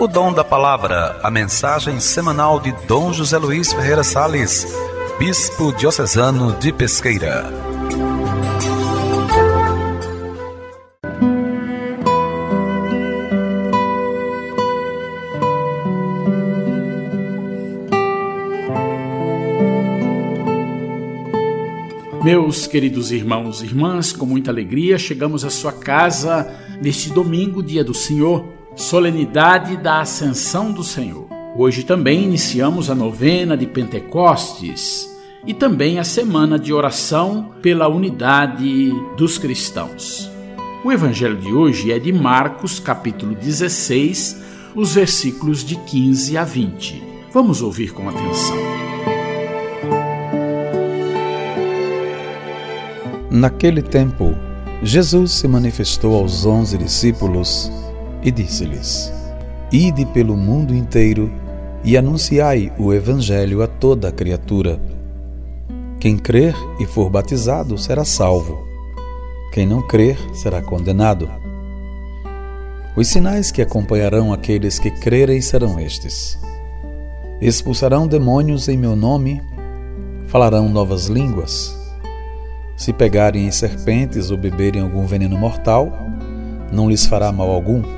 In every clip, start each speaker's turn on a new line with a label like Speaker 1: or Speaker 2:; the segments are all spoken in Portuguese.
Speaker 1: O Dom da Palavra, a mensagem semanal de Dom José Luiz Ferreira Sales, Bispo Diocesano de Pesqueira.
Speaker 2: Meus queridos irmãos e irmãs, com muita alegria chegamos à sua casa neste domingo, dia do Senhor solenidade da Ascensão do Senhor. Hoje também iniciamos a novena de Pentecostes e também a semana de oração pela unidade dos cristãos. O evangelho de hoje é de Marcos, capítulo 16, os versículos de 15 a 20. Vamos ouvir com atenção.
Speaker 3: Naquele tempo, Jesus se manifestou aos onze discípulos e disse-lhes: Ide pelo mundo inteiro e anunciai o Evangelho a toda criatura. Quem crer e for batizado será salvo. Quem não crer será condenado. Os sinais que acompanharão aqueles que crerem serão estes: expulsarão demônios em meu nome, falarão novas línguas. Se pegarem em serpentes ou beberem algum veneno mortal, não lhes fará mal algum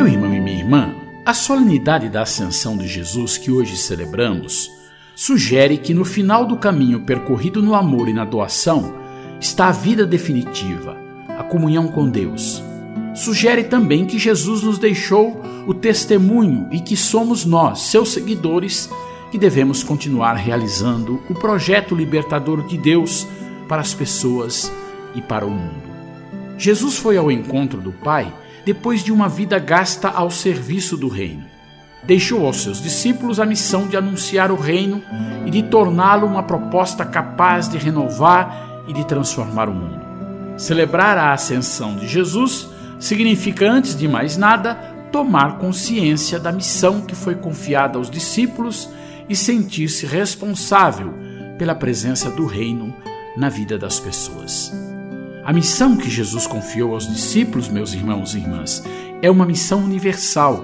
Speaker 2: Meu irmão e minha irmã, a solenidade da Ascensão de Jesus que hoje celebramos sugere que no final do caminho percorrido no amor e na doação está a vida definitiva, a comunhão com Deus. Sugere também que Jesus nos deixou o testemunho e que somos nós, seus seguidores, que devemos continuar realizando o projeto libertador de Deus para as pessoas e para o mundo. Jesus foi ao encontro do Pai depois de uma vida gasta ao serviço do reino. Deixou aos seus discípulos a missão de anunciar o reino e de torná-lo uma proposta capaz de renovar e de transformar o mundo. Celebrar a ascensão de Jesus significa, antes de mais nada, tomar consciência da missão que foi confiada aos discípulos e sentir-se responsável pela presença do reino na vida das pessoas. A missão que Jesus confiou aos discípulos, meus irmãos e irmãs, é uma missão universal.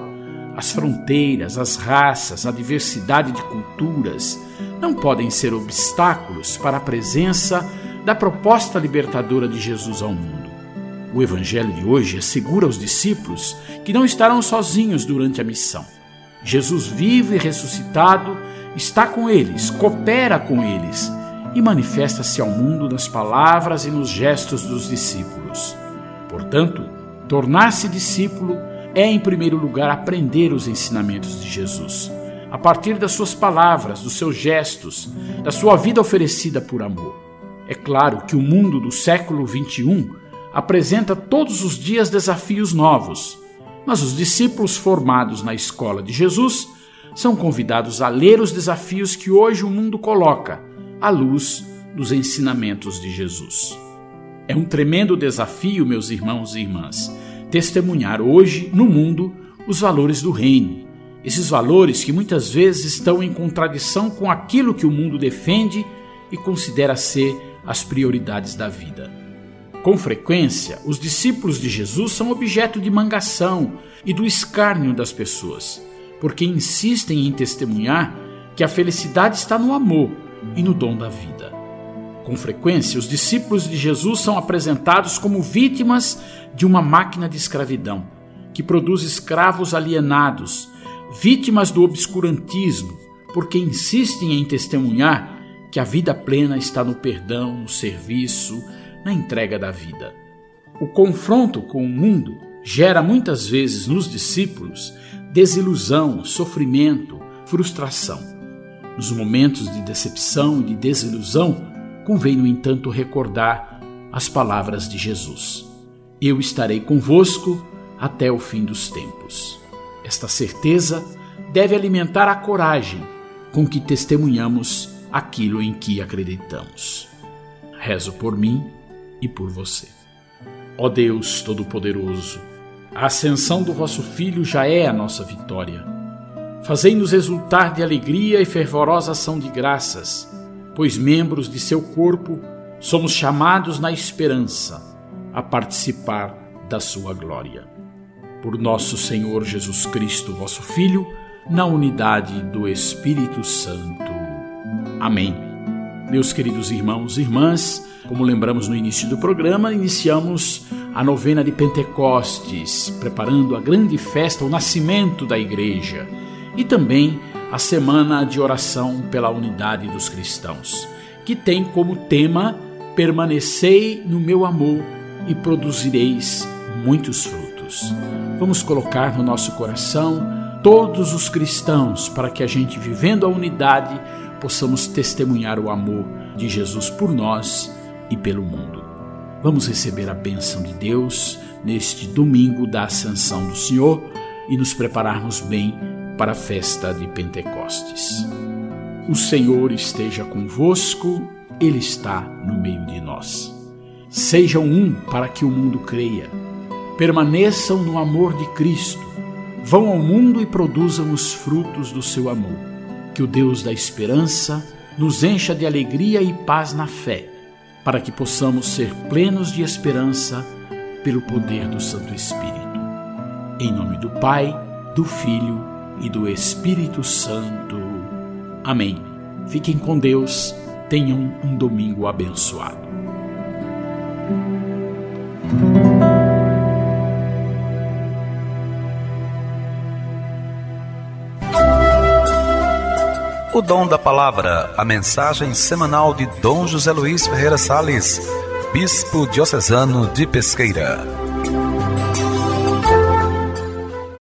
Speaker 2: As fronteiras, as raças, a diversidade de culturas não podem ser obstáculos para a presença da proposta libertadora de Jesus ao mundo. O Evangelho de hoje assegura aos discípulos que não estarão sozinhos durante a missão. Jesus vivo e ressuscitado está com eles, coopera com eles e manifesta-se ao mundo nas palavras e nos gestos dos discípulos. Portanto, tornar-se discípulo é, em primeiro lugar, aprender os ensinamentos de Jesus, a partir das suas palavras, dos seus gestos, da sua vida oferecida por amor. É claro que o mundo do século XXI apresenta todos os dias desafios novos, mas os discípulos formados na escola de Jesus são convidados a ler os desafios que hoje o mundo coloca à luz dos ensinamentos de Jesus. É um tremendo desafio, meus irmãos e irmãs, testemunhar hoje no mundo os valores do reino. Esses valores que muitas vezes estão em contradição com aquilo que o mundo defende e considera ser as prioridades da vida. Com frequência, os discípulos de Jesus são objeto de mangação e do escárnio das pessoas, porque insistem em testemunhar que a felicidade está no amor e no dom da vida. Com frequência, os discípulos de Jesus são apresentados como vítimas de uma máquina de escravidão, que produz escravos alienados, vítimas do obscurantismo, porque insistem em testemunhar que a vida plena está no perdão, no serviço, na entrega da vida. O confronto com o mundo gera muitas vezes nos discípulos desilusão, sofrimento, frustração. Nos momentos de decepção e de desilusão, convém, no entanto, recordar as palavras de Jesus: Eu estarei convosco até o fim dos tempos. Esta certeza deve alimentar a coragem com que testemunhamos aquilo em que acreditamos. Rezo por mim e por você. Ó Deus Todo-Poderoso, a ascensão do vosso Filho já é a nossa vitória. Fazei-nos exultar de alegria e fervorosa ação de graças, pois membros de seu corpo somos chamados na esperança a participar da sua glória. Por nosso Senhor Jesus Cristo, vosso Filho, na unidade do Espírito Santo. Amém. Meus queridos irmãos e irmãs, como lembramos no início do programa, iniciamos a novena de Pentecostes, preparando a grande festa, o nascimento da igreja, e também a semana de oração pela unidade dos cristãos, que tem como tema Permanecei no meu amor e produzireis muitos frutos. Vamos colocar no nosso coração todos os cristãos para que a gente, vivendo a unidade, possamos testemunhar o amor de Jesus por nós e pelo mundo. Vamos receber a bênção de Deus neste domingo da Ascensão do Senhor e nos prepararmos bem para a festa de Pentecostes. O Senhor esteja convosco, Ele está no meio de nós. Sejam um para que o mundo creia. Permaneçam no amor de Cristo. Vão ao mundo e produzam os frutos do seu amor. Que o Deus da esperança nos encha de alegria e paz na fé para que possamos ser plenos de esperança pelo poder do Santo Espírito. Em nome do Pai, do Filho e do Espírito Santo. Amém. Fiquem com Deus, tenham um domingo abençoado.
Speaker 1: O dom da palavra, a mensagem semanal de Dom José Luiz Ferreira Salles, bispo diocesano de Pesqueira.